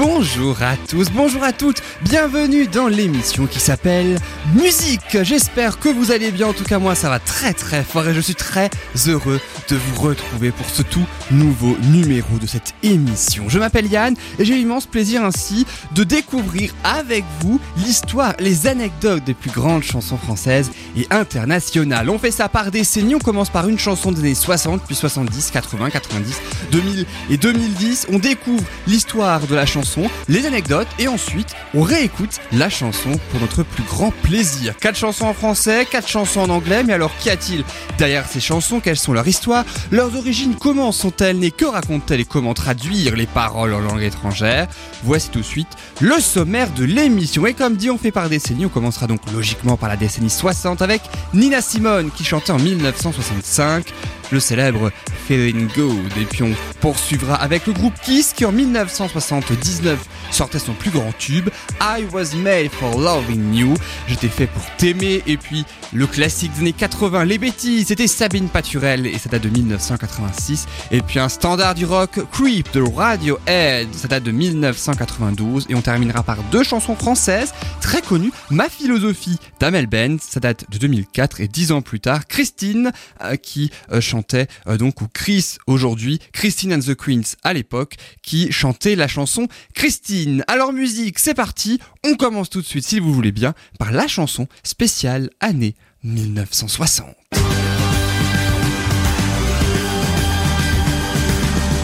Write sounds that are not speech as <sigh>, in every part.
Bonjour à tous, bonjour à toutes, bienvenue dans l'émission qui s'appelle Musique. J'espère que vous allez bien, en tout cas moi ça va très très fort et je suis très heureux de vous retrouver pour ce tout nouveau numéro de cette émission. Je m'appelle Yann et j'ai l'immense plaisir ainsi de découvrir avec vous l'histoire, les anecdotes des plus grandes chansons françaises et internationales. On fait ça par décennies, on commence par une chanson des années 60, puis 70, 80, 90, 2000 et 2010. On découvre l'histoire de la chanson, les anecdotes et ensuite on réécoute la chanson pour notre plus grand plaisir. Quatre chansons en français, quatre chansons en anglais, mais alors qu'y a-t-il derrière ces chansons? Quelles sont leurs histoires? Leurs origines Comment sont-elles nées? Que racontent-elles et comment traduire les paroles en langue étrangère? Voici tout de suite le sommaire de l'émission. Et comme dit, on fait par décennie. On commencera donc logiquement par la décennie 60 avec Nina Simone qui chantait en 1965 le célèbre Feeling Good. Et puis on poursuivra avec le groupe Kiss qui en 1979 sortait son plus grand tube, I Was Made for Loving You. J'étais fait pour t'aimer. Et puis le classique des années 80, Les Bêtises, c'était Sabine Paturel et ça date de 1986. Et puis un standard du rock, Creep de Radiohead, ça date de 1992. Et on terminera par deux chansons françaises très connues, Ma philosophie d'Amel Benz, ça date de 2004 et dix ans plus tard, Christine euh, qui euh, euh, donc ou Chris aujourd'hui, Christine and the Queens à l'époque, qui chantait la chanson Christine. Alors musique, c'est parti, on commence tout de suite si vous voulez bien par la chanson spéciale année 1960.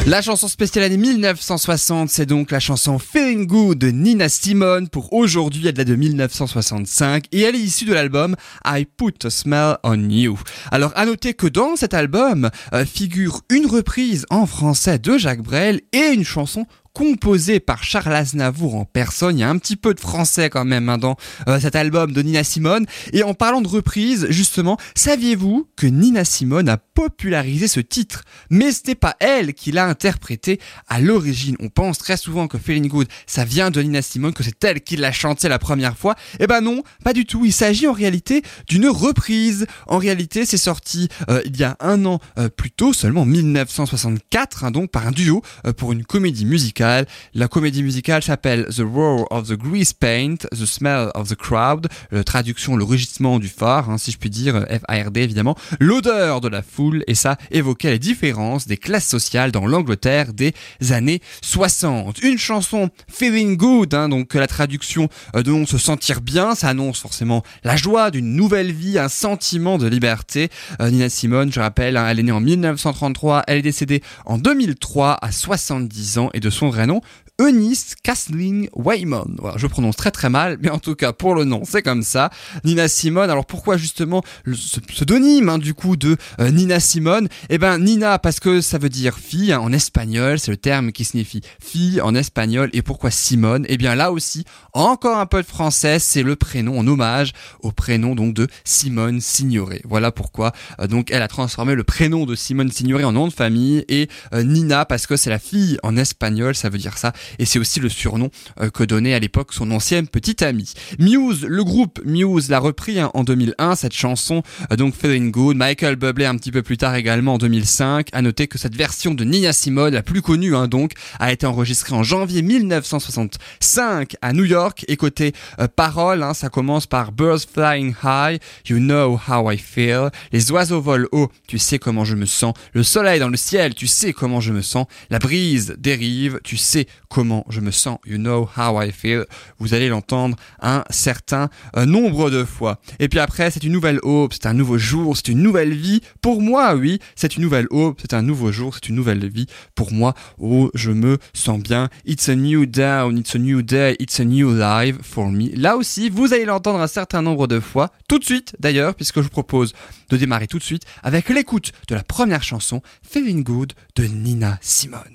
La chanson spéciale année 1960, c'est donc la chanson Feeling Good de Nina Simone. Pour aujourd'hui, elle date de 1965 et elle est issue de l'album I Put a Smell on You. Alors, à noter que dans cet album euh, figure une reprise en français de Jacques Brel et une chanson composé par Charles Aznavour en personne. Il y a un petit peu de français quand même hein, dans euh, cet album de Nina Simone. Et en parlant de reprise, justement, saviez-vous que Nina Simone a popularisé ce titre? Mais ce n'est pas elle qui l'a interprété à l'origine. On pense très souvent que Feeling Good, ça vient de Nina Simone, que c'est elle qui l'a chanté la première fois. Eh ben non, pas du tout. Il s'agit en réalité d'une reprise. En réalité, c'est sorti euh, il y a un an euh, plus tôt, seulement en 1964, hein, donc par un duo euh, pour une comédie musicale. La comédie musicale s'appelle The Roar of the Grease Paint, The Smell of the Crowd, la traduction le rugissement du phare, hein, si je puis dire, F-A-R-D évidemment, l'odeur de la foule, et ça évoquait les différences des classes sociales dans l'Angleterre des années 60. Une chanson Feeling Good, hein, donc la traduction euh, de se sentir bien, ça annonce forcément la joie d'une nouvelle vie, un sentiment de liberté. Euh, Nina Simone, je rappelle, hein, elle est née en 1933, elle est décédée en 2003 à 70 ans et de son vrai nom, Eunice Kathleen Waymon. Je prononce très très mal, mais en tout cas pour le nom, c'est comme ça. Nina Simone. Alors pourquoi justement ce pseudonyme hein, du coup de euh, Nina Simone? Eh ben Nina parce que ça veut dire fille hein, en espagnol, c'est le terme qui signifie fille en espagnol. Et pourquoi Simone? Eh bien là aussi, encore un peu de français, c'est le prénom en hommage au prénom donc de Simone Signoret. Voilà pourquoi euh, donc elle a transformé le prénom de Simone Signoret en nom de famille et euh, Nina parce que c'est la fille en espagnol, ça veut dire ça et c'est aussi le surnom euh, que donnait à l'époque son ancienne petite amie. Muse, le groupe Muse l'a repris hein, en 2001, cette chanson, euh, donc Feeling Good. Michael Bublé un petit peu plus tard également en 2005. À noter que cette version de Nina Simone, la plus connue hein, donc, a été enregistrée en janvier 1965 à New York. Et côté euh, parole, hein, ça commence par Birds Flying High, You Know How I Feel. Les oiseaux volent haut, tu sais comment je me sens. Le soleil dans le ciel, tu sais comment je me sens. La brise dérive, tu sais comment je me sens, you know how I feel. Vous allez l'entendre un certain euh, nombre de fois. Et puis après, c'est une nouvelle aube, c'est un nouveau jour, c'est une nouvelle vie. Pour moi, oui, c'est une nouvelle aube, c'est un nouveau jour, c'est une nouvelle vie. Pour moi, oh, je me sens bien. It's a new down, it's a new day, it's a new life for me. Là aussi, vous allez l'entendre un certain nombre de fois, tout de suite d'ailleurs, puisque je vous propose de démarrer tout de suite avec l'écoute de la première chanson, Feeling Good de Nina Simone.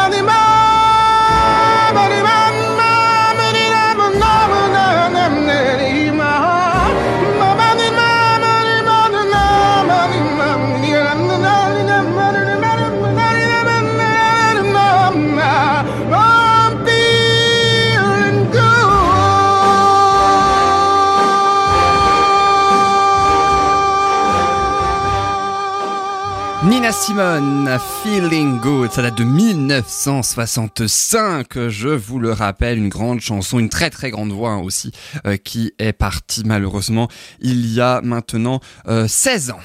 Simone, Feeling Good, ça date de 1965, je vous le rappelle, une grande chanson, une très très grande voix hein, aussi, euh, qui est partie malheureusement il y a maintenant euh, 16 ans.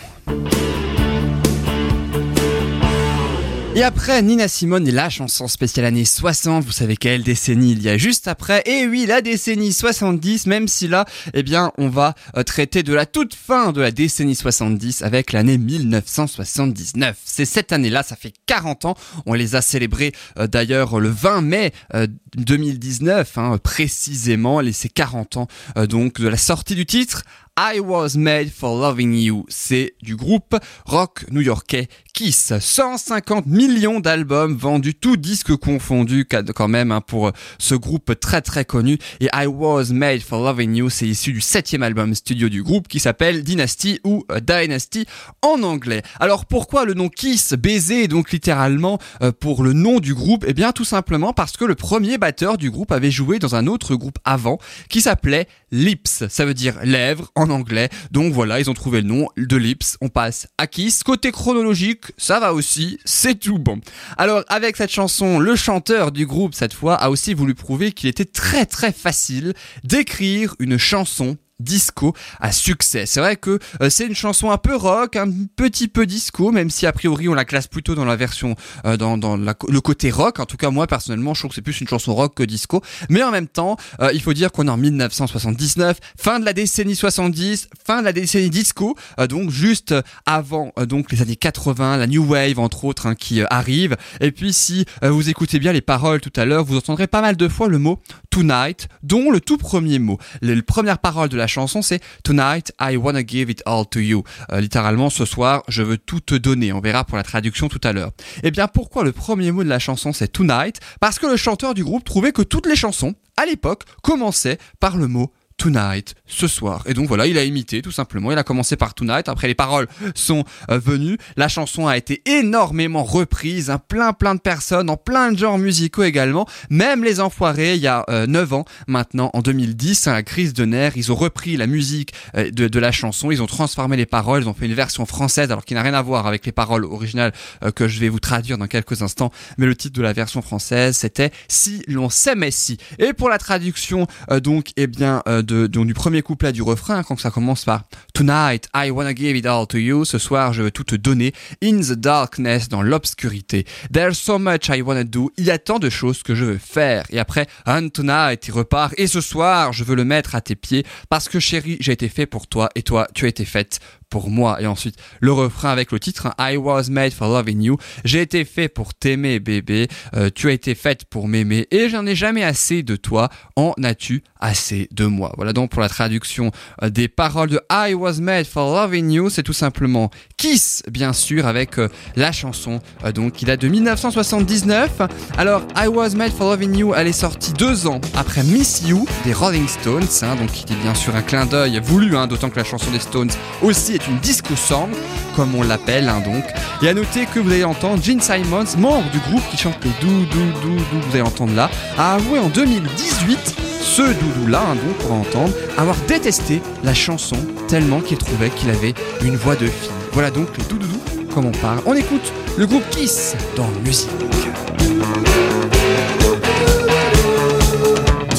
Et après Nina Simone et la chanson spéciale année 60, vous savez quelle décennie il y a juste après. Et oui, la décennie 70, même si là, eh bien, on va euh, traiter de la toute fin de la décennie 70 avec l'année 1979. C'est cette année-là, ça fait 40 ans, on les a célébrés euh, d'ailleurs le 20 mai euh, 2019, hein, précisément, les ces 40 ans euh, donc de la sortie du titre I Was Made for Loving You. C'est du groupe rock new-yorkais Kiss. 150 millions d'albums vendus, tout disque confondu quand même hein, pour ce groupe très très connu. Et I Was Made for Loving You, c'est issu du septième album studio du groupe qui s'appelle Dynasty ou Dynasty en anglais. Alors pourquoi le nom Kiss, baiser donc littéralement euh, pour le nom du groupe? Eh bien tout simplement parce que le premier batteur du groupe avait joué dans un autre groupe avant qui s'appelait Lips. Ça veut dire lèvres anglais. Donc voilà, ils ont trouvé le nom de Lips. On passe à Kiss. Côté chronologique, ça va aussi, c'est tout bon. Alors avec cette chanson, le chanteur du groupe cette fois a aussi voulu prouver qu'il était très très facile d'écrire une chanson disco à succès. C'est vrai que euh, c'est une chanson un peu rock, un petit peu disco, même si a priori on la classe plutôt dans la version, euh, dans, le côté rock. En tout cas, moi personnellement, je trouve que c'est plus une chanson rock que disco. Mais en même temps, euh, il faut dire qu'on est en 1979, fin de la décennie 70, fin de la décennie disco, euh, donc juste avant donc les années 80, la new wave entre autres hein, qui arrive. Et puis si vous écoutez bien les paroles tout à l'heure, vous entendrez pas mal de fois le mot tonight, dont le tout premier mot. Les, premières paroles de la chanson, c'est Tonight, I wanna give it all to you. Euh, littéralement, ce soir, je veux tout te donner. On verra pour la traduction tout à l'heure. Eh bien, pourquoi le premier mot de la chanson, c'est Tonight? Parce que le chanteur du groupe trouvait que toutes les chansons, à l'époque, commençaient par le mot Tonight, ce soir. Et donc voilà, il a imité tout simplement. Il a commencé par Tonight. Après, les paroles sont euh, venues. La chanson a été énormément reprise. Hein, plein, plein de personnes, en plein de genres musicaux également. Même les Enfoirés, il y a euh, 9 ans maintenant, en 2010, hein, la crise de nerfs, ils ont repris la musique euh, de, la chanson. Ils ont transformé les paroles. Ils ont fait une version française, alors qui n'a rien à voir avec les paroles originales euh, que je vais vous traduire dans quelques instants. Mais le titre de la version française, c'était Si l'on s'aimait si. Et pour la traduction, donc, eh bien, de, du premier couplet du refrain, quand ça commence par Tonight, I wanna give it all to you. Ce soir, je veux tout te donner. In the darkness, dans l'obscurité. There's so much I wanna do. Il y a tant de choses que je veux faire. Et après, And tonight, il repart. Et ce soir, je veux le mettre à tes pieds. Parce que chérie, j'ai été fait pour toi. Et toi, tu as été faite pour moi. Et ensuite, le refrain avec le titre I was made for loving you. J'ai été fait pour t'aimer, bébé. Euh, tu as été faite pour m'aimer. Et j'en ai jamais assez de toi. En as-tu assez de moi? Voilà donc pour la traduction euh, des paroles de I was made for loving you. C'est tout simplement Kiss, bien sûr, avec euh, la chanson euh, donc qui date de 1979. Alors, I was made for loving you, elle est sortie deux ans après Miss You des Rolling Stones, hein, donc qui est bien sûr un clin d'œil voulu, hein, d'autant que la chanson des Stones aussi est une disco song, comme on l'appelle, hein, donc. Et à noter que vous allez entendre Gene Simons, membre du groupe qui chante les dou dou dou dou, vous allez entendre là, a avoué en 2018 ce doudou-là, hein, donc pour entendre, avoir détesté la chanson tellement qu'il trouvait qu'il avait une voix de fille. Voilà donc les doudoudous, comme on parle. On écoute le groupe Kiss dans Musique.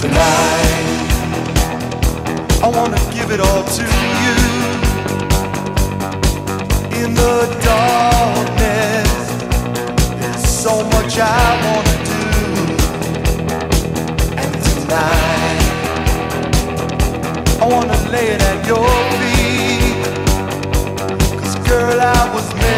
Tonight, I wanna give it all to you. In the darkness, there's so much I wanna do. And tonight, I wanna lay it at your feet. Girl, I was made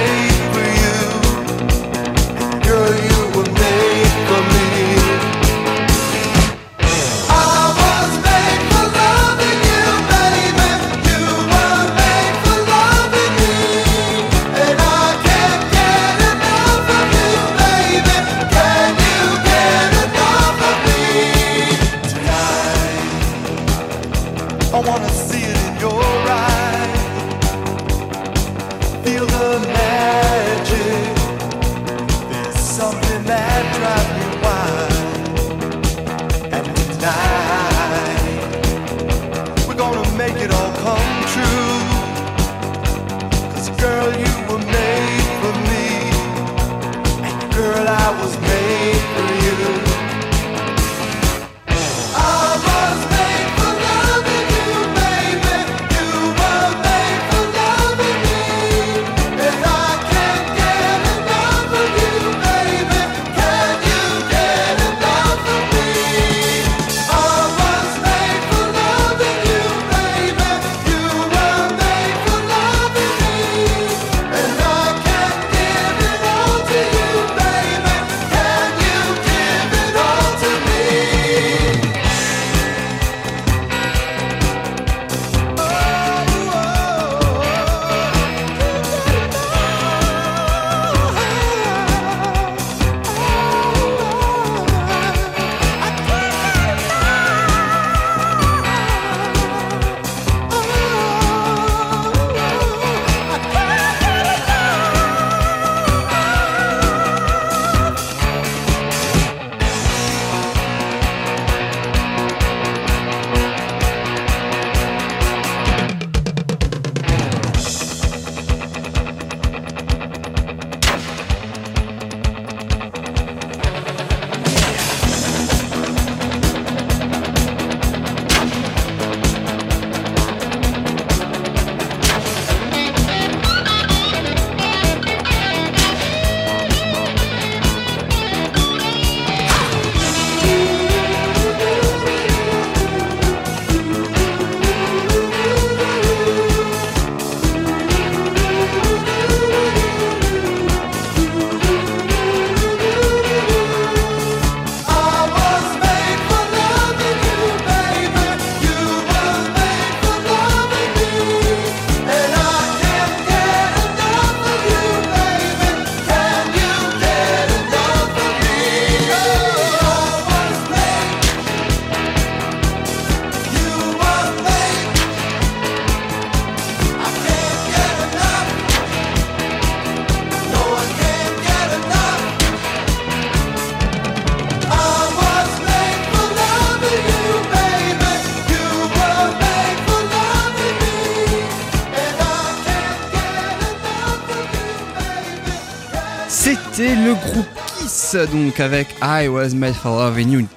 donc avec I Was Made for Loving You,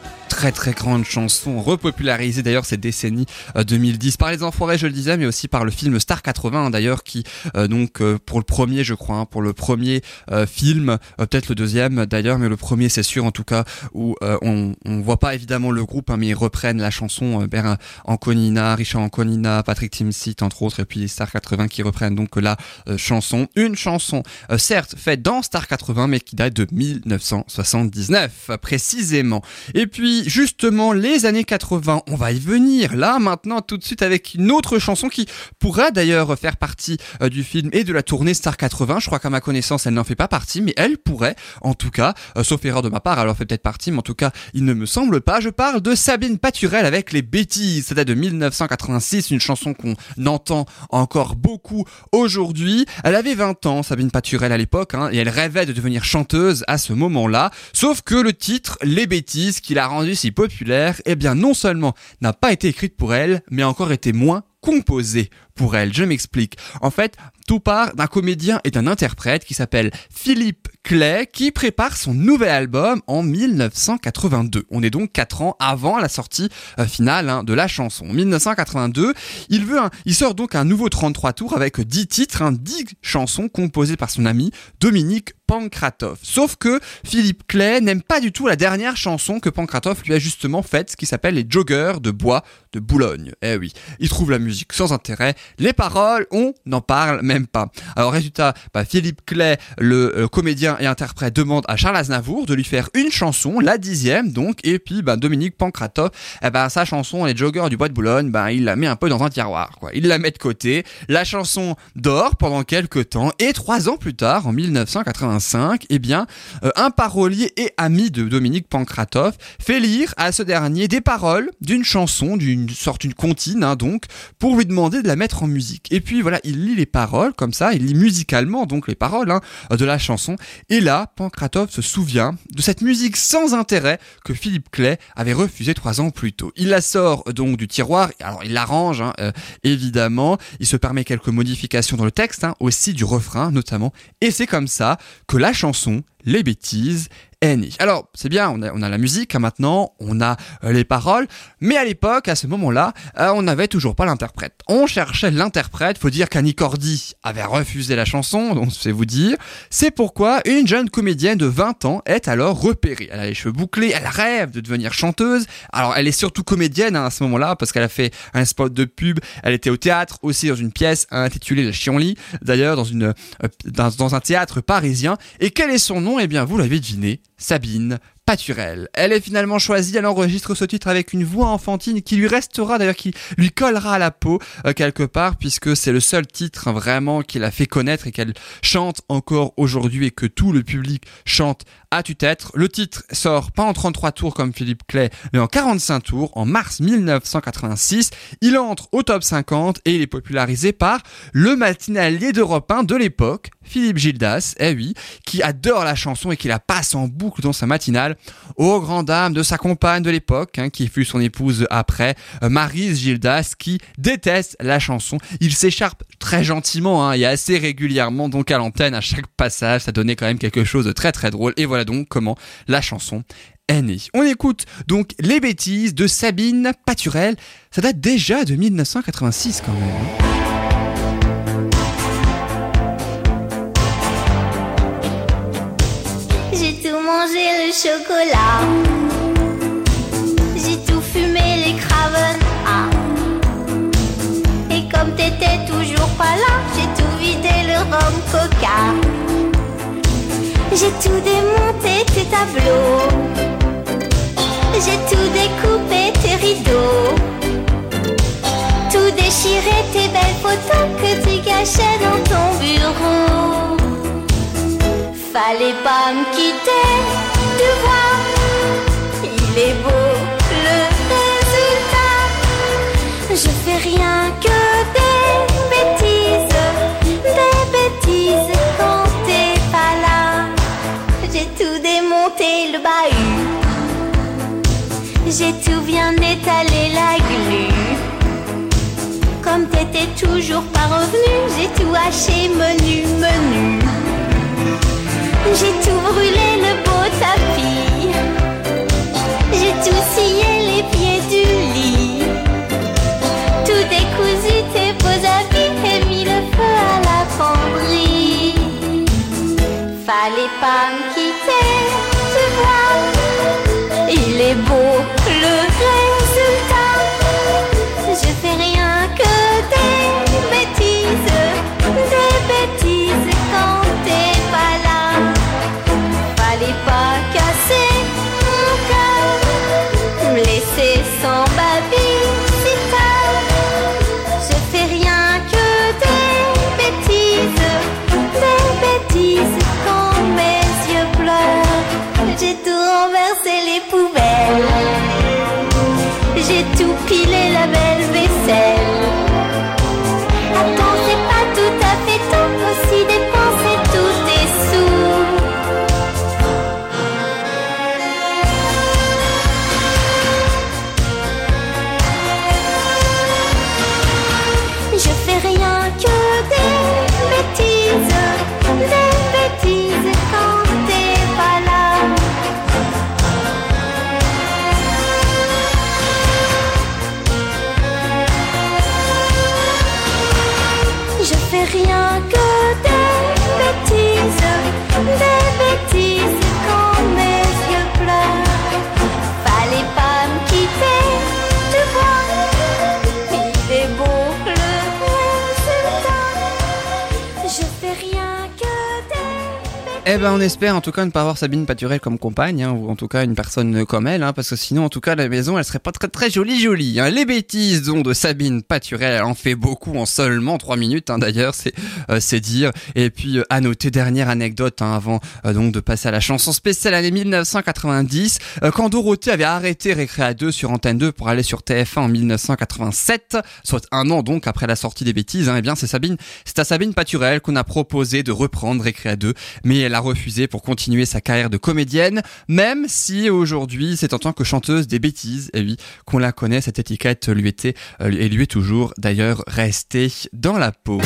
très très grande chanson, repopularisée d'ailleurs cette décennie euh, 2010 par les Enfoirés, je le disais, mais aussi par le film Star 80 hein, d'ailleurs, qui euh, donc euh, pour le premier, je crois, hein, pour le premier euh, film, euh, peut-être le deuxième d'ailleurs, mais le premier c'est sûr en tout cas où euh, on on voit pas évidemment le groupe, hein, mais ils reprennent la chanson euh, Bernard Anconina, Richard Anconina, Patrick Timsit entre autres, et puis les Star 80 qui reprennent donc la euh, chanson, une chanson euh, certes faite dans Star 80, mais qui date de 1979 euh, précisément. Et puis justement les années 80, on va y venir là maintenant tout de suite avec une autre chanson qui pourrait d'ailleurs faire partie euh, du film et de la tournée Star 80. Je crois qu'à ma connaissance elle n'en fait pas partie, mais elle pourrait en tout cas, euh, sauf erreur de ma part, elle en fait peut-être partie, mais en tout cas il ne me semble pas. Je parle de Sabine Paturel avec les bêtises. Ça date de 1986, une chanson qu'on entend encore beaucoup aujourd'hui. Elle avait 20 ans, Sabine Paturel à l'époque, hein, et elle rêvait de devenir chanteuse à ce moment-là. Sauf que le titre, Les bêtises, qui l'a rendu populaire, eh bien non seulement n'a pas été écrite pour elle, mais a encore été moins composée pour elle. Je m'explique. En fait, tout part d'un comédien et d'un interprète qui s'appelle Philippe Clay, qui prépare son nouvel album en 1982. On est donc quatre ans avant la sortie euh, finale hein, de la chanson. En 1982, il veut un- il sort donc un nouveau 33 tours avec 10 titres, hein, 10 chansons composées par son ami Dominique Pankratov. Sauf que Philippe Clay n'aime pas du tout la dernière chanson que Pankratov lui a justement faite, ce qui s'appelle Les Joggers de bois de Boulogne. Eh oui, il trouve la musique sans intérêt, les paroles, on n'en parle même pas. Alors résultat, bah, Philippe Clay, le euh, comédien et interprète, demande à Charles Aznavour de lui faire une chanson, la dixième donc, et puis bah, Dominique Pankratov, eh ben, sa chanson Les Joggers du bois de Boulogne, bah, il la met un peu dans un tiroir. Il la met de côté, la chanson dort pendant quelques temps, et trois ans plus tard, en 1985, eh bien, euh, un parolier et ami de Dominique Pankratov fait lire à ce dernier des paroles d'une chanson, d'une sorte d'une comptine, hein, donc, pour lui demander de la mettre en musique. Et puis voilà, il lit les paroles comme ça, il lit musicalement donc les paroles hein, de la chanson. Et là, Pankratov se souvient de cette musique sans intérêt que Philippe Clay avait refusé trois ans plus tôt. Il la sort donc du tiroir, alors il l'arrange hein, euh, évidemment, il se permet quelques modifications dans le texte, aussi du refrain notamment, et c'est comme ça que la chanson Les bêtises née. Alors c'est bien, on a, on a la musique hein, maintenant, on a euh, les paroles, mais à l'époque, à ce moment-là, euh, on n'avait toujours pas l'interprète. On cherchait l'interprète, faut dire qu'Annie Cordy avait refusé la chanson, <laughs> donc c'est vous dire. C'est pourquoi une jeune comédienne de 20 ans est alors repérée. Elle a les cheveux bouclés, elle rêve de devenir chanteuse. Alors elle est surtout comédienne hein, à ce moment-là, parce qu'elle a fait un spot de pub, elle était au théâtre, aussi dans une pièce intitulée La Chionly, d'ailleurs dans, euh, dans, dans un théâtre parisien. Et quel est son nom Eh bien vous l'avez deviné, Sabine Paturel. Elle est finalement choisie, elle enregistre ce titre avec une voix enfantine qui lui restera d'ailleurs, qui lui collera à la peau euh, quelque part, puisque c'est le seul titre hein, vraiment qui l'a fait connaître et qu'elle chante encore aujourd'hui et que tout le public chante à tue-tête. Le titre sort pas en 33 tours comme Philippe Clay, mais en 45 tours en mars 1986. Il entre au top 50 et il est popularisé par le matinalier d'Europe 1 de l'époque, Philippe Gildas, eh oui, qui adore la chanson et qui la passe en boucle dans sa matinale, aux grand dames de sa compagne de l'époque, hein, qui fut son épouse après, euh, Marise Gildas, qui déteste la chanson. Il s'écharpe très gentiment hein, et assez régulièrement donc à l'antenne à chaque passage, ça donnait quand même quelque chose de très très drôle. Et voilà donc comment la chanson est née. On écoute donc Les bêtises de Sabine Paturel. Ça date déjà de 1986 quand même. Mangé le chocolat. J'ai tout fumé les craven. Ah. Et comme t'étais toujours pas là, j'ai tout vidé le rhum coca. J'ai tout démonté tes tableaux. J'ai tout découpé tes rideaux. Tout déchiré tes belles photos que tu cachais dans ton bureau. Fallait pas me quitter, tu vois. Il est beau le résultat. Je fais rien que des bêtises, des bêtises quand t'es pas là. J'ai tout démonté le bahut. J'ai tout bien étalé la glu. Comme t'étais toujours pas revenu, j'ai tout haché menu, menu. J'ai tout brûlé le beau tapis. J'ai tout scié les pieds Eh ben on espère en tout cas ne pas avoir Sabine Paturel comme compagne, hein, ou en tout cas une personne comme elle, hein, parce que sinon en tout cas la maison elle serait pas très très jolie jolie. Hein. Les bêtises donc de Sabine Paturel, elle en fait beaucoup en seulement 3 minutes hein, d'ailleurs, c'est euh, dire. Et puis euh, à noter dernière anecdote hein, avant euh, donc de passer à la chanson spéciale année 1990, euh, quand Dorothée avait arrêté Récréa 2 sur Antenne 2 pour aller sur TF1 en 1987, soit un an donc après la sortie des bêtises, hein, eh bien c'est Sabine, c'est à Sabine Paturel qu'on a proposé de reprendre Récréa 2, mais elle a refusé pour continuer sa carrière de comédienne, même si aujourd'hui c'est en tant que chanteuse des bêtises, et oui, qu'on la connaît, cette étiquette lui était euh, et lui est toujours d'ailleurs restée dans la peau.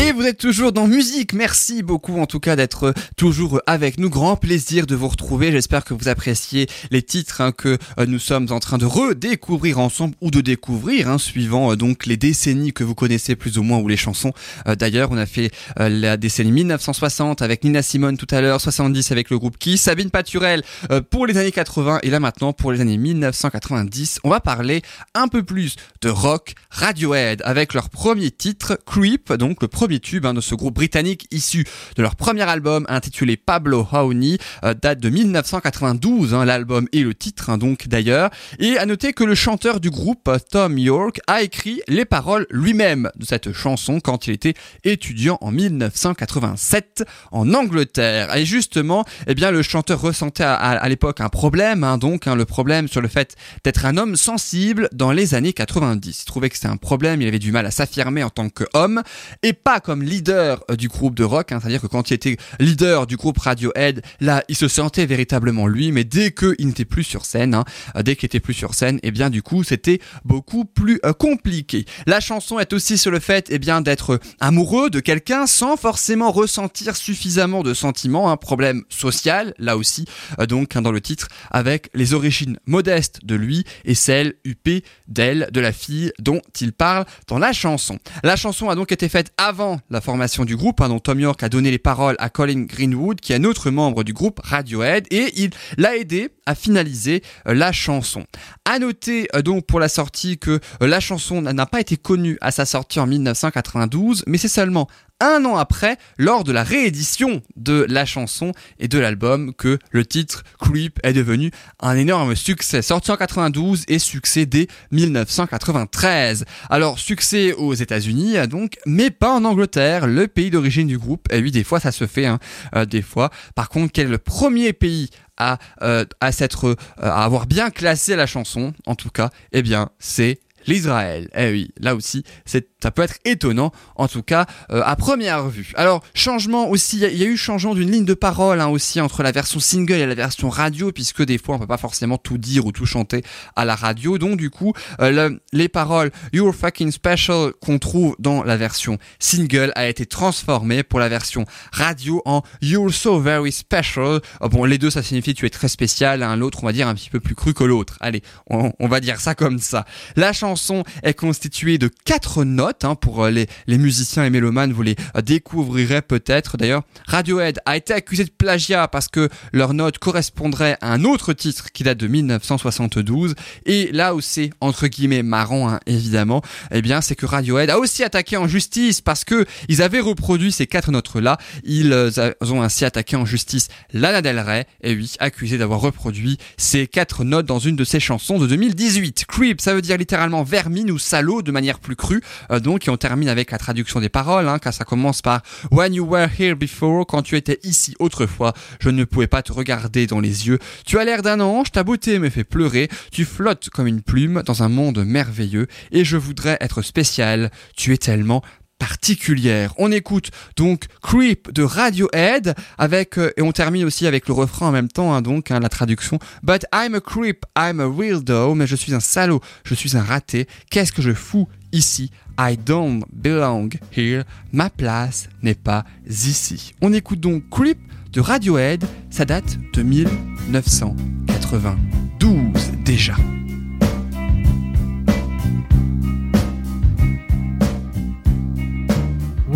Et vous êtes toujours dans musique. Merci beaucoup en tout cas d'être toujours avec nous. Grand plaisir de vous retrouver. J'espère que vous appréciez les titres hein, que euh, nous sommes en train de redécouvrir ensemble ou de découvrir, hein, suivant euh, donc les décennies que vous connaissez plus ou moins ou les chansons. Euh, D'ailleurs, on a fait la décennie 1960 avec Nina Simone tout à l'heure, 70 avec le groupe Kiss, Sabine Paturel pour les années 80 et là maintenant pour les années 1990. On va parler un peu plus de rock Radiohead avec leur premier titre Creep, donc le premier tube hein, de ce groupe britannique issu de leur premier album intitulé Pablo Honey, euh, date de 1992, hein, l'album et le titre hein, donc d'ailleurs. Et à noter que le chanteur du groupe, Tom York, a écrit les paroles lui-même de cette chanson quand il était étudiant en 1987 en Angleterre. Et justement, eh bien le chanteur ressentait à, à- l'époque un problème, hein, donc le problème sur le fait d'être un homme sensible dans les années 90. Il trouvait que c'était un problème, il avait du mal à s'affirmer en tant qu'homme et pas comme leader euh, du groupe de rock, hein, c'est-à-dire que quand il était leader du groupe Radiohead, là il se sentait véritablement lui, mais dès qu'il n'était plus sur scène, hein, euh, dès qu'il était plus sur scène, et bien du coup c'était beaucoup plus euh, compliqué. La chanson est aussi sur le fait eh bien d'être amoureux de quelqu'un sans forcément ressentir suffisamment de sentiments, un problème social là aussi donc hein, dans le titre avec les origines modestes de lui et celles huppées d'elle, de la fille dont il parle dans la chanson. La chanson a donc été faite avant la formation du groupe, hein, dont Tom York a donné les paroles à Colin Greenwood, qui est un autre membre du groupe Radiohead, et il l'a aidé à finaliser euh, la chanson. À noter euh, donc pour la sortie que euh, la chanson n'a pas été connue à sa sortie en 1992, mais c'est seulement un an après, lors de la réédition de la chanson et de l'album, que le titre Creep est devenu un énorme succès. Sorti en 92 et succès dès 1993. Alors, succès aux États-Unis, donc, mais pas en Angleterre, le pays d'origine du groupe. Et oui, des fois, ça se fait, hein, euh, des fois. Par contre, quel est le premier pays à, euh, à s'être, euh, à avoir bien classé la chanson, en tout cas, eh bien, c'est l'Israël. Eh oui, là aussi, ça peut être étonnant, en tout cas, euh, à première vue. Alors, changement aussi, il y, a- eu changement d'une ligne de parole hein, aussi entre la version single et la version radio, puisque des fois, on peut pas forcément tout dire ou tout chanter à la radio. Donc, du coup, euh, le- les paroles You're fucking special qu'on trouve dans la version single a été transformé pour la version radio en You're so very special. Euh, bon, les deux, ça signifie tu es très spécial. L'un l'autre, on va dire un petit peu plus cru que l'autre. Allez, on, on va dire ça comme ça. La chanson est constituée de quatre notes. hein, pour euh, les, musiciens et mélomanes, vous les euh, découvrirez peut-être. D'ailleurs, Radiohead a été accusé de plagiat parce que leur note correspondrait à un autre titre qui date de 1972. Et là où c'est entre guillemets marrant, hein, évidemment, eh bien, c'est que Radiohead a aussi attaqué en justice parce que ils avaient reproduit ces quatre notes-là. Ils euh, ont ainsi attaqué en justice Lana Del Rey, et oui, accusé d'avoir reproduit ces quatre notes dans une de ses chansons de 2018. Creep, ça veut dire littéralement vermine ou salaud de manière plus crue. Euh, donc, et on termine avec la traduction des paroles, hein, car ça commence par When you were here before, quand tu étais ici autrefois, je ne pouvais pas te regarder dans les yeux. Tu as l'air d'un ange, ta beauté me fait pleurer, tu flottes comme une plume dans un monde merveilleux, et je voudrais être spécial, tu es tellement particulière. On écoute donc Creep de Radiohead avec euh, et on termine aussi avec le refrain en même temps hein, donc hein, la traduction But I'm a creep, I'm a weirdo, mais je suis un salaud, je suis un raté. Qu'est-ce que je fous ici? I don't belong here. Ma place n'est pas ici. On écoute donc Creep de Radiohead, ça date de 1992 déjà.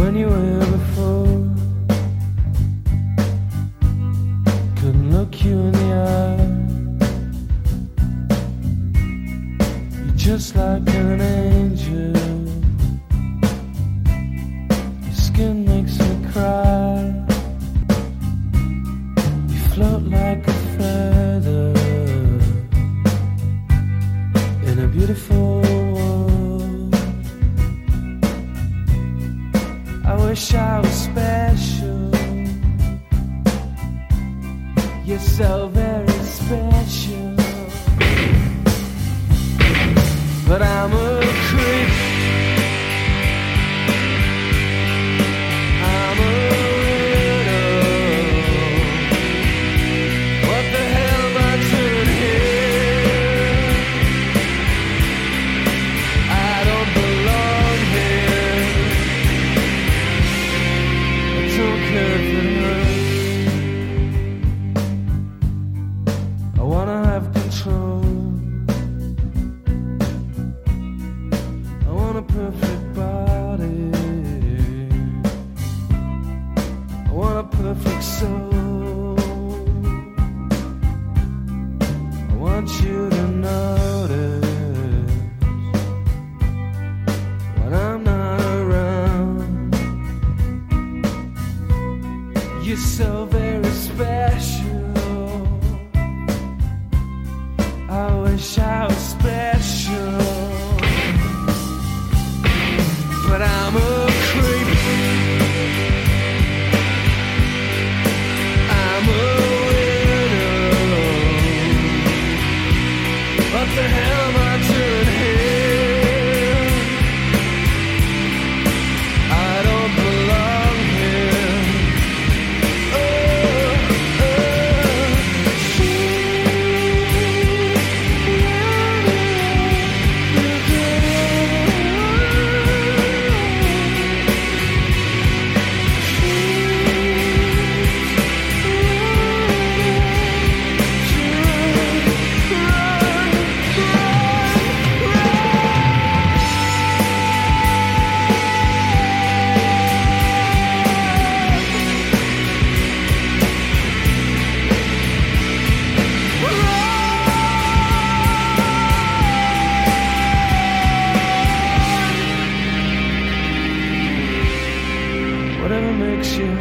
When you were before. Couldn't look you in the eye. You're just like an angel. Your skin makes me cry. You float like a feather in a beautiful wish I was special. You're so very special. But I'm a creep.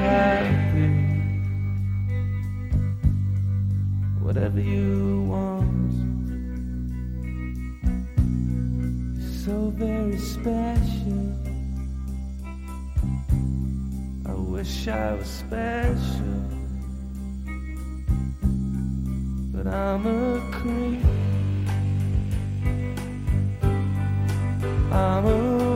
Happy, whatever you want. So very special. I wish I was special, but I'm a creep. I'm a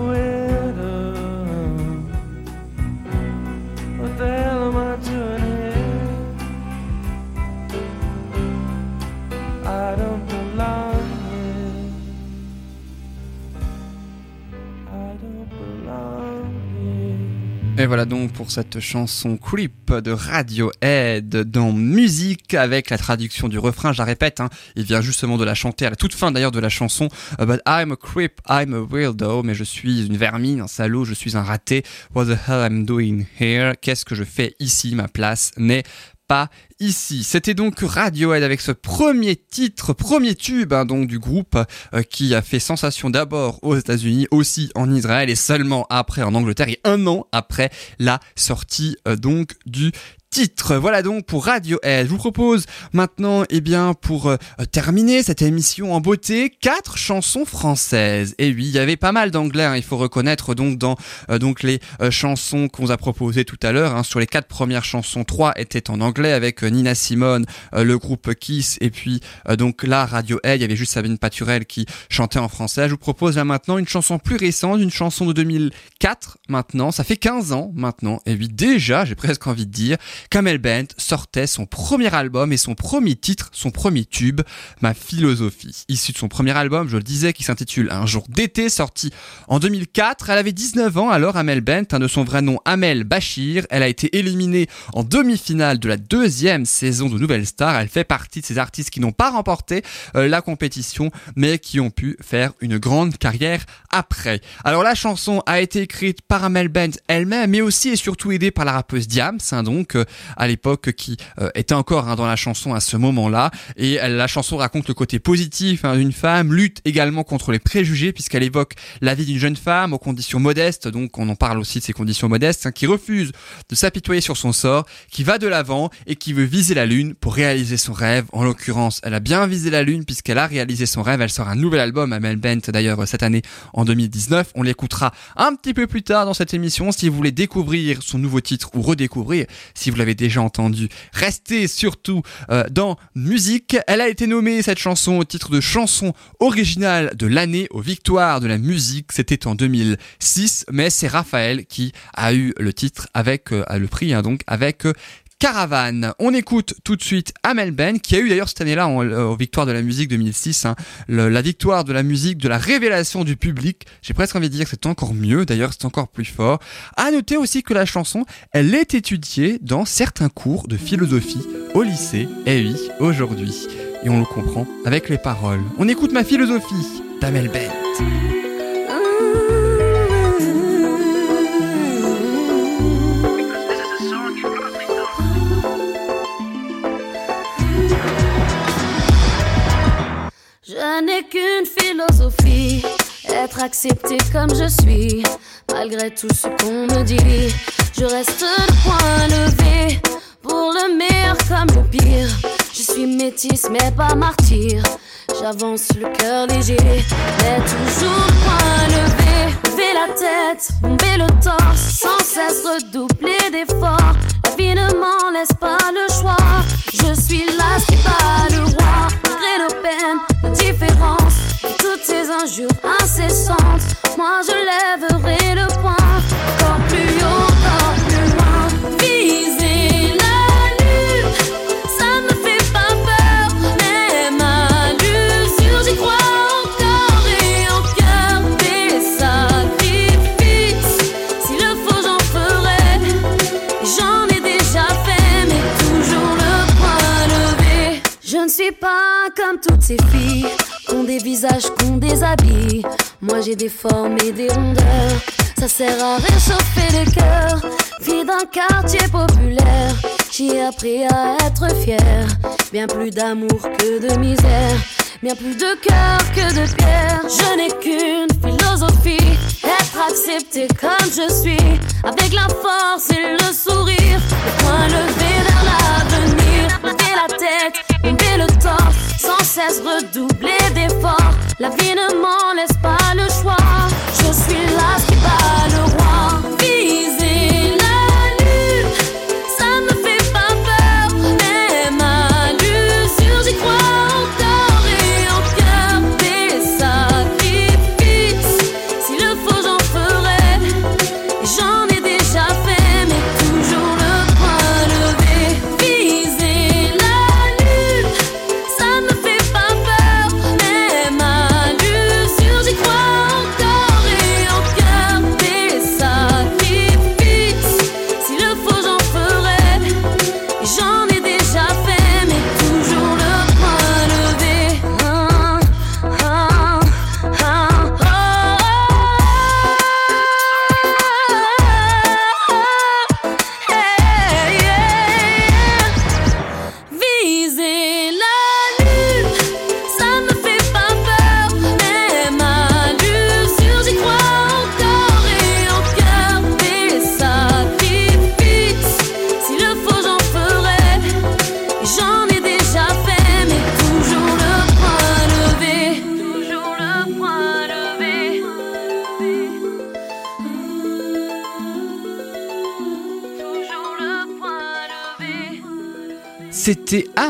Et voilà donc pour cette chanson Creep de Radiohead dans musique avec la traduction du refrain, je la répète, hein, il vient justement de la chanter à la toute fin d'ailleurs de la chanson euh, But I'm a creep, I'm a weirdo, mais je suis une vermine, un salaud, je suis un raté, What the hell I'm doing here, qu'est-ce que je fais ici, ma place n'est pas ici. C'était donc Radiohead avec ce premier titre, premier tube hein, donc du groupe euh, qui a fait sensation d'abord aux États-Unis, aussi en Israël et seulement après en Angleterre et un an après la sortie euh, donc du titre. Voilà donc pour Radiohead. Je vous propose maintenant, eh bien, pour euh, terminer cette émission en beauté, quatre chansons françaises. Et oui, il y avait pas mal d'anglais, hein, il faut reconnaître donc dans euh, donc les euh, chansons qu'on vous a proposées tout à l'heure. hein. sur les quatre premières chansons, trois étaient en anglais avec Nina Simone, le groupe Kiss et puis donc là Radiohead. Il y avait juste Sabine Paturel qui chantait en français. Je vous propose là maintenant une chanson plus récente, une chanson de 2004 maintenant. Ça fait 15 ans maintenant. Et oui, déjà, j'ai presque envie de dire, Kamel Bent sortait son premier album et son premier titre, son premier tube, Ma philosophie. Issu de son premier album, je le disais, qui s'intitule Un jour d'été, sorti en 2004. Elle avait 19 ans alors, Amel Bent, hein, de son vrai nom Amel Bachir. Elle a été éliminée en demi-finale de la deuxième saison de Nouvelle Star. Elle fait partie de ces artistes qui n'ont pas remporté euh, la compétition, mais qui ont pu faire une grande carrière après. Alors la chanson a été écrite par Amel Bent elle-même, mais aussi et surtout aidée par la rappeuse Diams, hein, donc euh, à l'époque qui euh, était encore hein, dans la chanson à ce moment-là. Et elle- la chanson raconte le côté positif hein, d'une femme, lutte également contre les préjugés puisqu'elle évoque la vie d'une jeune femme aux conditions modestes, donc on en parle aussi de ces conditions modestes, hein, qui refuse de s'apitoyer sur son sort, qui va de l'avant et qui veut viser la lune pour réaliser son rêve. En l'occurrence, elle a bien visé la lune puisqu'elle a réalisé son rêve. Elle sort un nouvel album, Amel Bent d'ailleurs cette année en 2019. On l'écoutera un petit peu plus tard dans cette émission. Si vous voulez découvrir son nouveau titre ou redécouvrir, si l'avez déjà entendu, restez surtout euh, dans musique. Elle a été nommée cette chanson au titre de chanson originale de l'année aux victoires de la musique. C'était en 2006, mais c'est Raphaël qui a eu le titre avec euh, le prix hein, donc avec euh, Caravane. On écoute tout de suite Amel Ben, qui a eu d'ailleurs cette année-là, en- euh, aux Victoires de la musique 2006, hein, la victoire de la musique, de la révélation du public. J'ai presque envie de dire que c'est encore mieux, d'ailleurs c'est encore plus fort. À noter aussi que la chanson, elle est étudiée dans certains cours de philosophie au lycée, et oui, aujourd'hui. Et on le comprend avec les paroles. On écoute ma philosophie d'Amel Ben. N'ai qu'une philosophie, être accepté comme je suis, malgré tout ce qu'on me dit. Je reste le point levé, pour le meilleur comme le pire. Je suis métisse mais pas martyr, j'avance le cœur léger, mais toujours point levé. Lever la tête, bomber le torse, sans cesse redoubler d'efforts. La vie ne m'en laisse pas le choix, je suis là, c'est pas le roi. Malgré nos peines, et toutes ces injures incessantes, moi je lèverai le poing. Encore plus haut, visages, des habits. Moi j'ai des formes et des rondeurs. Ça sert à réchauffer le cœur. Fille d'un quartier populaire, j'ai appris à être fière. Bien plus d'amour que de misère. Bien plus de cœur que de pierre. Je n'ai qu'une philosophie. Être accepté comme je suis. Avec la force et le sourire. Le point levé vers l'avenir. Lever la tête, bomber le torse. Sans cesse redoubler d'efforts. La vie ne m'en laisse pas le choix. Je suis là, qui bat le roi.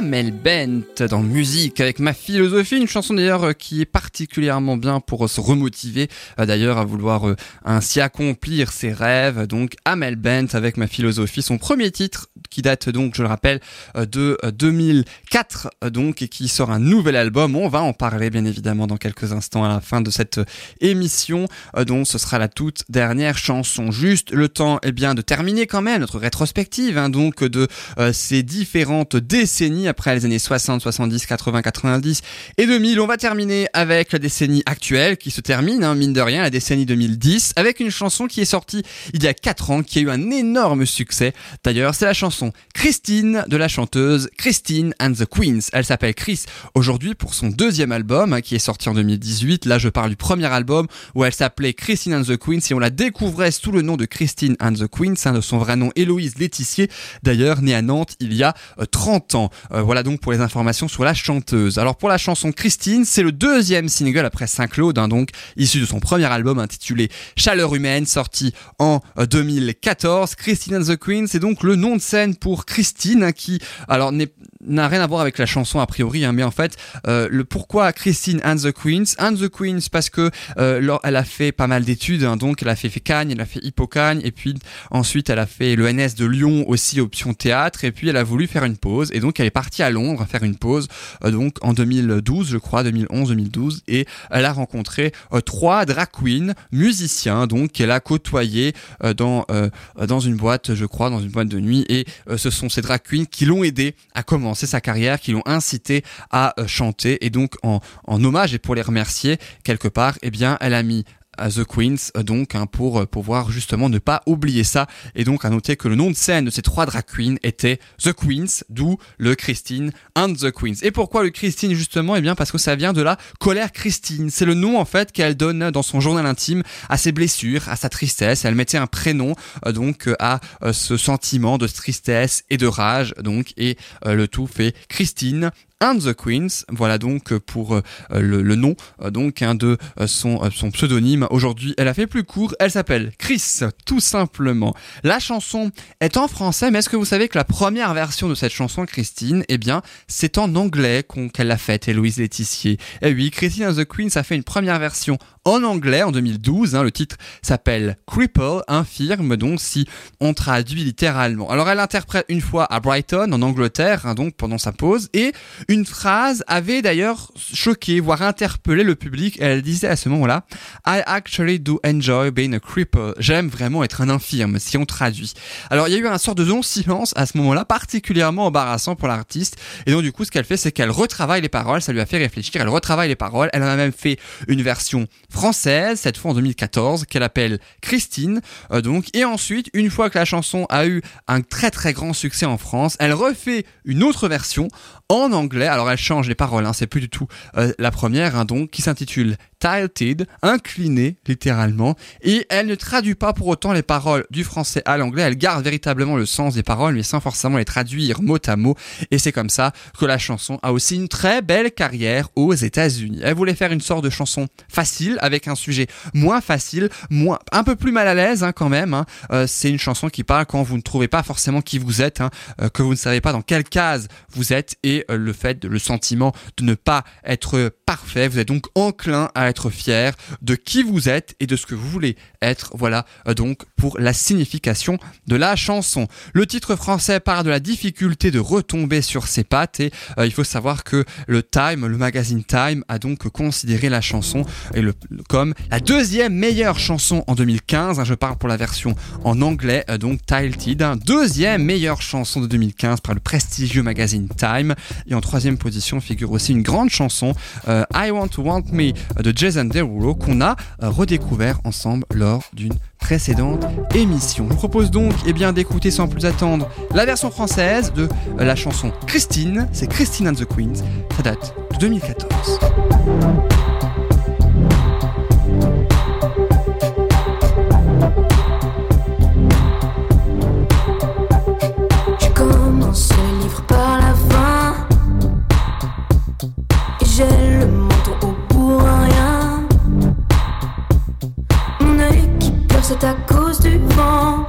Amel Bent dans Musique avec ma philosophie, une chanson d'ailleurs euh, qui est particulièrement bien pour euh, se remotiver euh, d'ailleurs à vouloir ainsi accomplir ses rêves. Donc Amel Bent avec ma philosophie, son premier titre qui date donc, je le rappelle, de euh, 2004 euh, donc et qui sort un nouvel album. On va en parler bien évidemment dans quelques instants à la fin de cette émission dont ce sera la toute dernière chanson. Juste le temps eh bien de terminer quand même notre rétrospective hein, donc de ces différentes décennies après les années 60, 70, 80, 90 et 2000. On va terminer avec la décennie actuelle qui se termine, hein, mine de rien, la décennie 2010, avec une chanson qui est sortie il y a 4 ans, qui a eu un énorme succès. D'ailleurs, c'est la chanson Christine de la chanteuse Christine and the Queens. Elle s'appelle Chris aujourd'hui pour son deuxième album hein, qui est sorti en 2018. Là, je parle du premier album où elle s'appelait Christine and the Queens et on la découvrait sous le nom de Christine and the Queens, hein, de son vrai nom Héloïse Laetissier, d'ailleurs née à Nantes il y a euh, 30 ans. Euh, voilà donc pour les informations sur la chanteuse. Alors pour la chanson Christine, c'est le deuxième single après Saint-Claude, hein, donc issu de son premier album intitulé Chaleur humaine, sorti en euh, 2014. Christine and the Queens, c'est donc le nom de scène pour Christine, hein, qui alors n'est n'a rien à voir avec la chanson a priori, hein, mais en fait, euh, le pourquoi Christine and the Queens, and the Queens parce que euh, elle a fait pas mal d'études, hein, donc elle a fait FECAgne, elle a fait Hippocagne, et puis ensuite elle a fait le NS de Lyon aussi option théâtre, et puis elle a voulu faire une pause, et donc elle est partie à Londres faire une pause, euh, donc en 2012 je crois, 2011-2012, et elle a rencontré trois drag queens musiciens, donc qu'elle a côtoyé dans dans une boîte, je crois, dans une boîte de nuit, et ce sont ces drag queens qui l'ont aidé à commencer sa carrière, qui l'ont incité à euh, chanter, et donc en, en hommage et pour les remercier quelque part, eh bien, elle a mis The Queens, euh, donc hein, pour euh, pouvoir justement ne pas oublier ça et donc à noter que le nom de scène de ces trois drag queens était The Queens, d'où le Christine and the Queens. Et pourquoi le Christine justement? Eh bien parce que ça vient de la colère Christine. C'est le nom en fait qu'elle donne dans son journal intime à ses blessures, à sa tristesse. Elle mettait un prénom euh, donc à ce sentiment de tristesse et de rage donc et le tout fait Christine and the Queens. Voilà donc euh, pour euh, le, nom euh, donc hein, de son, pseudonyme. Aujourd'hui, elle a fait plus court. Elle s'appelle Chris, tout simplement. La chanson est en français, mais est-ce que vous savez que la première version de cette chanson, Christine, eh bien, c'est en anglais qu'elle l'a faite, Héloïse Laetissier. Eh oui, Christine and the Queens a fait une première version en anglais en 2012. hein. le titre s'appelle Cripple, infirme, donc si on traduit littéralement. Alors elle interprète une fois à Brighton, en Angleterre, hein, donc pendant sa pause, et une phrase avait d'ailleurs choqué, voire interpellé le public. Elle disait à ce moment-là, I actually do enjoy being a cripple. J'aime vraiment être un infirme, si on traduit. Alors il y a eu un sort de non-silence à ce moment-là, particulièrement embarrassant pour l'artiste. Et donc du coup, ce qu'elle fait, c'est qu'elle retravaille les paroles. Ça lui a fait réfléchir. Elle retravaille les paroles. Elle en a même fait une version française, cette fois en 2014, qu'elle appelle Christine. Euh, donc et ensuite, une fois que la chanson a eu un très très grand succès en France, elle refait une autre version en anglais. Alors elle change les paroles, hein, c'est plus du tout euh, la première, hein, donc qui s'intitule Tilted, incliné littéralement, et elle ne traduit pas pour autant les paroles du français à l'anglais. Elle garde véritablement le sens des paroles, mais sans forcément les traduire mot à mot. Et c'est comme ça que la chanson a aussi une très belle carrière aux États-Unis. Elle voulait faire une sorte de chanson facile avec un sujet moins facile, moins un peu plus mal à l'aise hein, quand même. hein. Euh, c'est une chanson qui parle quand vous ne trouvez pas forcément qui vous êtes, hein, euh, que vous ne savez pas dans quelle case vous êtes et euh, le fait, le sentiment de ne pas être parfait. Vous êtes donc enclin à être fier de qui vous êtes et de ce que vous voulez être. Voilà euh, donc pour la signification de la chanson. Le titre français parle de la difficulté de retomber sur ses pattes et euh, il faut savoir que le Time, le magazine Time, a donc considéré la chanson et le, comme la deuxième meilleure chanson en 2015. hein, je parle pour la version en anglais, euh, donc Tilted. hein, deuxième meilleure chanson de 2015 par le prestigieux magazine Time. Et en troisième position figure aussi une grande chanson, I Want to Want Me de Jason Derulo, qu'on a euh, redécouvert ensemble lors d'une précédente émission. Je vous propose donc eh bien, d'écouter sans plus attendre la version française de euh, la chanson Christine. C'est Christine and the Queens. Ça date de 2014. C'est à cause du vent.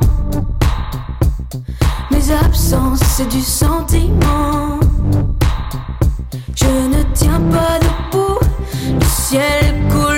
Mes l'absence, c'est du sentiment. Je ne tiens pas debout, le ciel coule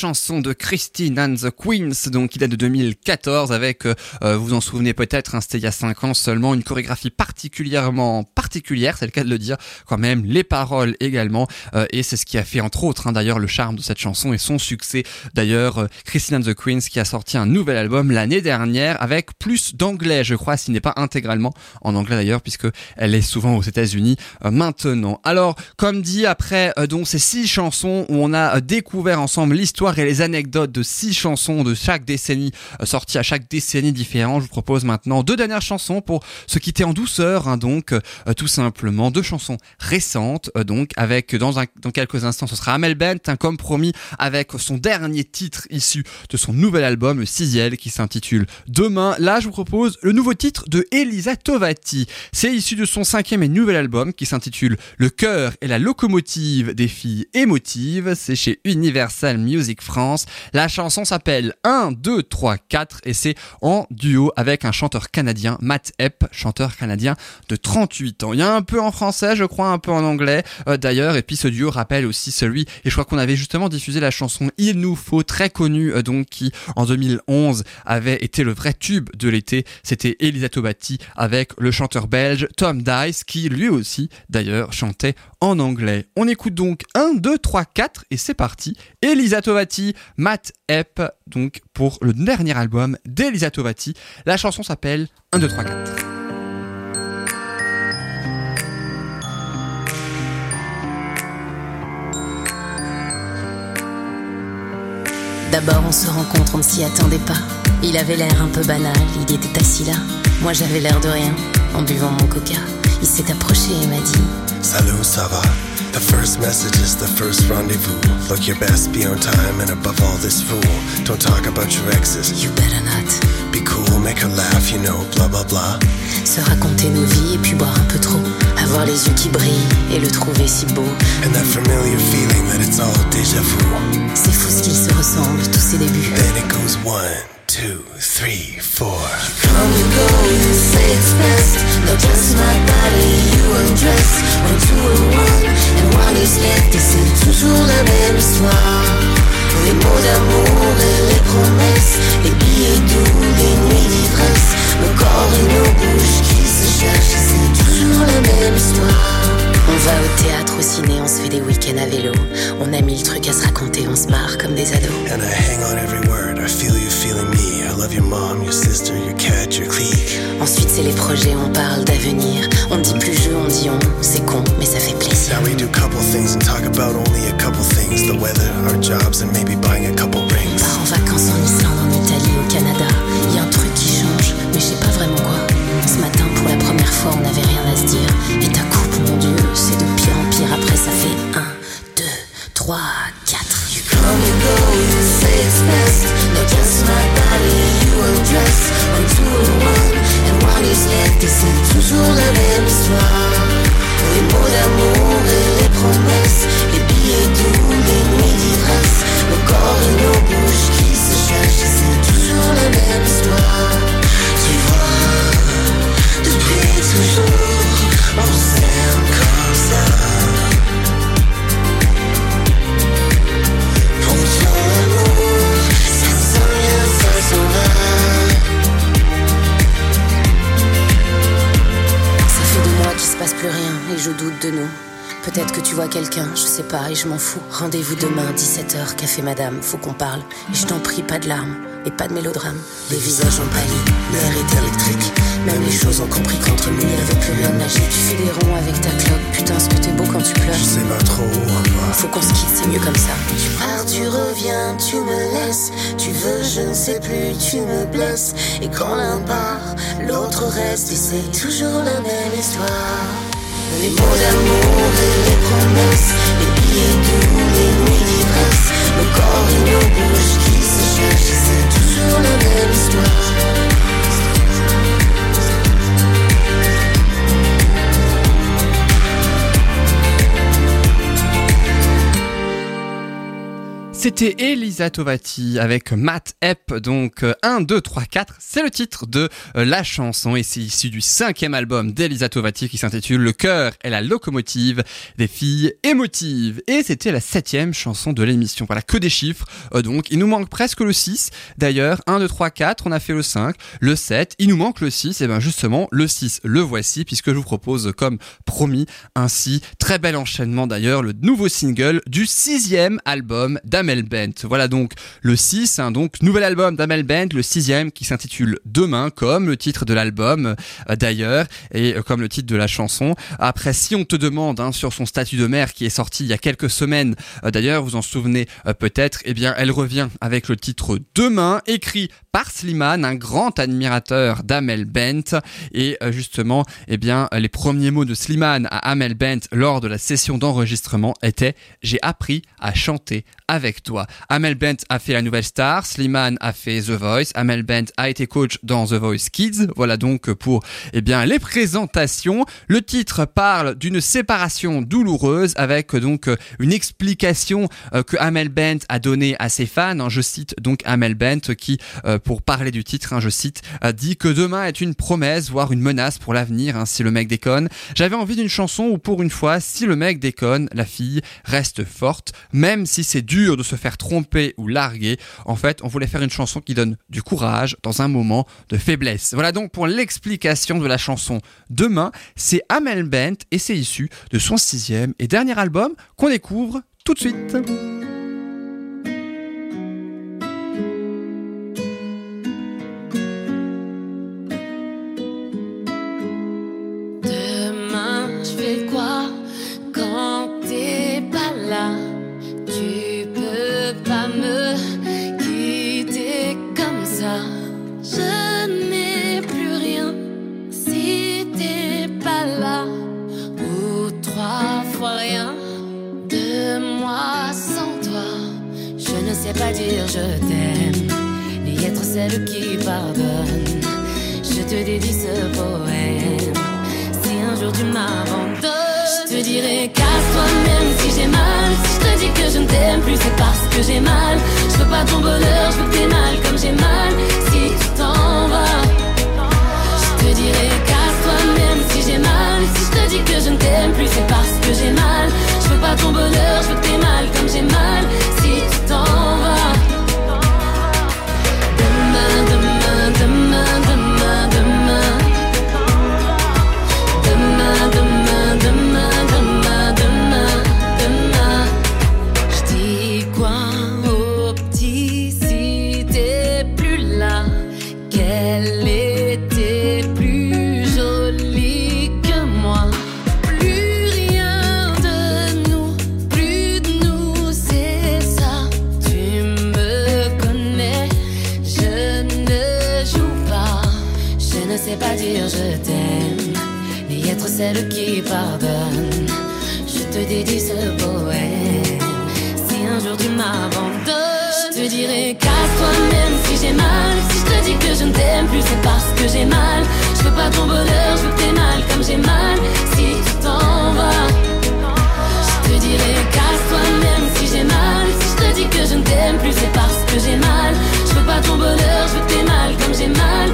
chanson de Christine and the Queens, donc qui date de 2014 avec, euh, euh, vous en souvenez peut-être, hein, c'était il y a 5 ans seulement, une chorégraphie particulièrement particulière, c'est le cas de le dire, quand même, les paroles également, euh, et c'est ce qui a fait entre autres hein, d'ailleurs le charme de cette chanson et son succès. D'ailleurs, euh, Christine and the Queens qui a sorti un nouvel album l'année dernière avec plus d'anglais, je crois, s'il n'est pas intégralement en anglais d'ailleurs, puisque elle est souvent aux États-Unis euh, maintenant. Alors, comme dit après donc ces six chansons où on a découvert ensemble l'histoire et les anecdotes de six chansons de chaque décennie euh, sorties à chaque décennie différente, je vous propose maintenant deux dernières chansons pour se quitter en douceur. hein, donc, euh, tout simplement deux chansons récentes. euh, donc, avec dans quelques instants, ce sera Amel Bent, un comme promis avec son dernier titre issu de son nouvel album, le sixième, qui s'intitule Demain. Là, je vous propose le nouveau titre de Elisa Tovati. C'est issu de son cinquième et nouvel album qui s'intitule Le cœur et la locomotive des filles émotives. C'est chez Universal Music France. La chanson s'appelle 1, 2, 3, 4 et c'est en duo avec un chanteur canadien, Matt Epp, chanteur canadien de 38 ans. Il y a un peu en français, je crois, un peu en anglais euh, d'ailleurs. Et puis ce duo rappelle aussi celui, et je crois qu'on avait justement diffusé la chanson Il nous faut, très connue euh, donc, qui en 2011 avait été le vrai tube de l'été. C'était Elisa Tobati avec le chanteur belge Tom Dice qui lui aussi d'ailleurs chantait en anglais. On écoute donc 1, 2, 3, 4 et c'est parti. Elisa Tovati, Matt Epp, donc pour le dernier album d'Elisa Tovati. La chanson s'appelle 1, 2, 3, 4. D'abord on se rencontre, on ne s'y attendait pas. Il avait l'air un peu banal, il était assis là. Moi j'avais l'air de rien, en buvant mon coca. Il s'est approché et m'a dit Salut, ça va? The first message is the first rendezvous. Look your best, be on time, and above all this fool. Don't talk about your exes. You better not. Be cool, make her laugh, you know, blah blah blah. Se raconter nos vies et puis boire un peu trop. Avoir les yeux qui brillent et le trouver si beau. And that familiar feeling that it's all deja vu. C'est fou ce qu'ils se ressemblent, tous ces débuts. Then it goes one, two, three, four. Come and go, you say it's best. Just my body, you undress. One, two, and one, and toujours la même. Les mots d'amour et les promesses. Les billets doux, les nuits d'ivresse. Corps et nos bouches qui se cherchent. C'est toujours la même histoire. On va au théâtre, au ciné, on se fait des week-ends à vélo. On a mille trucs à se raconter, on se marre comme des ados. And I hang on every word. I feel you feeling me. I love your mom, your sister, your cat, your clique. Ensuite, c'est les projets, on parle d'avenir. On dit plus je, on dit on. C'est con, mais ça fait plaisir. Now we do couple things and talk about only a couple things. The weather, our jobs, and maybe buying a couple rings. part en vacances en Islande, en Italie, au Canada. Y a un truc qui change, mais je sais pas vraiment quoi. Ce matin, pour la première fois, on n'avait rien à se dire. Et ta coupe, 3, 4. C'est toujours la même histoire Les mots d'amour et les promesses Les billets doux, les nuits d'ivresse Nos corps et nos bouches qui se cherchent C'est toujours la même histoire Tu vois, depuis toujours plus rien et je doute de nous. Peut-être que tu vois quelqu'un, je sais pas et je m'en fous. Rendez-vous demain, 17h, café madame, faut qu'on parle. Et je t'en prie, pas de larmes et pas de mélodrame. Les visages ont pâli, l'air est électrique. Même les choses ont compris qu'entre nous, il y avait plus rien de magique. Tu fais des ronds avec ta clope, putain, ce que t'es beau quand tu pleures. Je sais pas trop où. Faut qu'on se quitte, c'est mieux comme ça. Tu pars, tu reviens, tu me laisses. Tu veux, je ne sais plus, tu me blesses. Et quand l'un part, l'autre reste. Et c'est toujours la même histoire. Les mots d'amour et les promesses. Les billets doux, C'était Elisa Tovati avec Matt Epp, donc euh, 1, 2, 3, 4, c'est le titre de euh, la chanson. Et c'est issu du cinquième album d'Elisa Tovati qui s'intitule Le cœur est la locomotive des filles émotives. Et c'était la septième chanson de l'émission. Voilà, que des chiffres, euh, donc il nous manque presque le 6 d'ailleurs, 1, 2, 3, 4, on a fait le 5, le 7, il nous manque le 6 et bien justement le 6, le voici puisque je vous propose comme promis ainsi, très bel enchaînement d'ailleurs, le nouveau single du sixième album d'Amel Voilà donc le 6, hein, donc nouvel album d'Amel Bent, le sixième qui s'intitule Demain, comme le titre de l'album euh, d'ailleurs, et euh, comme le titre de la chanson. Après, si on te demande hein, sur son statut de mère qui est sorti il y a quelques semaines, euh, d'ailleurs, vous en souvenez peut-être, eh bien, elle revient avec le titre Demain, écrit par Slimane, un grand admirateur d'Amel Bent, et justement, eh bien, les premiers mots de Slimane à Amel Bent lors de la session d'enregistrement étaient J'ai appris à chanter avec toi. Amel Bent a fait la nouvelle star, Slimane a fait The Voice, Amel Bent a été coach dans The Voice Kids. Voilà donc pour eh bien les présentations. Le titre parle d'une séparation douloureuse avec donc une explication euh, que Amel Bent a donnée à ses fans. Je cite donc Amel Bent qui, euh, pour parler du titre, hein, je cite, dit que demain est une promesse, voire une menace pour l'avenir hein, si le mec déconne. J'avais envie d'une chanson où pour une fois, si le mec déconne, la fille reste forte, même si c'est dur de se faire tromper ou larguer. En fait, on voulait faire une chanson qui donne du courage dans un moment de faiblesse. Voilà donc pour l'explication de la chanson Demain, c'est Amel Bent et c'est issu de son sixième et dernier album qu'on découvre tout de suite. Celle qui pardonne. Je te dédie ce poème. Si un jour tu m'abandonnes, je te dirai casse-toi même si j'ai mal. Si je te dis que je ne t'aime plus, c'est parce que j'ai mal. Je veux pas ton bonheur, je veux que t'aies mal comme j'ai mal. Si tu t'en vas, je te dirai casse-toi même si j'ai mal. Si je te dis que je ne t'aime plus, c'est parce que j'ai mal. Je veux pas ton bonheur, je veux que t'aies mal comme j'ai mal. Je t'aime, ni être celle qui pardonne. Je te dédie ce poème. Si un jour tu m'abandonnes, je te dirai casse-toi même si j'ai mal. Si je te dis que je ne t'aime plus, c'est parce que j'ai mal. Je veux pas ton bonheur, je veux que mal comme j'ai mal. Si tu t'en vas, je te dirai casse-toi même si j'ai mal. Si je te dis que je ne t'aime plus, c'est parce que j'ai mal. Je veux pas ton bonheur, je veux que mal comme j'ai mal.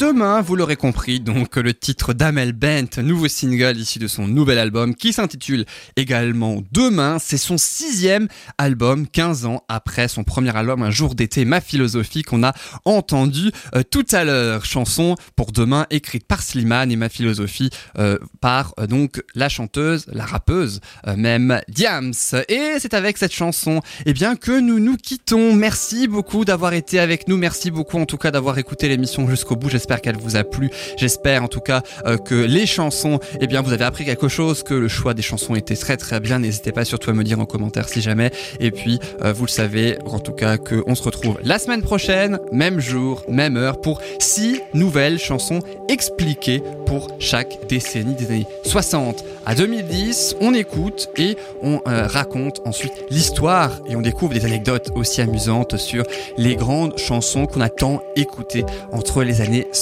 Demain, vous l'aurez compris, donc le titre d'Amel Bent, nouveau single issu de son nouvel album qui s'intitule également Demain. C'est son sixième album, 15 ans après son premier album Un jour d'été, Ma philosophie, qu'on a entendu euh, tout à l'heure. Chanson pour demain écrite par Slimane et Ma philosophie euh, par euh, donc la chanteuse, la rappeuse même Diams. Et c'est avec cette chanson eh bien que nous nous quittons. Merci beaucoup d'avoir été avec nous. Merci beaucoup en tout cas d'avoir écouté l'émission jusqu'au bout. Qu'elle vous a plu. J'espère en tout cas euh, que les chansons, eh bien vous avez appris quelque chose, que le choix des chansons était très très bien. N'hésitez pas surtout à me dire en commentaire si jamais. Et puis euh, vous le savez en tout cas que on se retrouve la semaine prochaine, même jour, même heure pour six nouvelles chansons expliquées pour chaque décennie des années 60 à 2010. On écoute et on euh, raconte ensuite l'histoire et on découvre des anecdotes aussi amusantes sur les grandes chansons qu'on a tant écoutées entre les années 60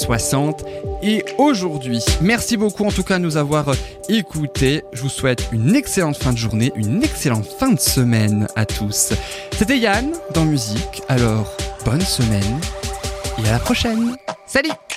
et aujourd'hui. Merci beaucoup en tout cas de nous avoir euh, écoutés. Je vous souhaite une excellente fin de journée, une excellente fin de semaine à tous. C'était Yann dans Musique. Alors, bonne semaine et à la prochaine. Salut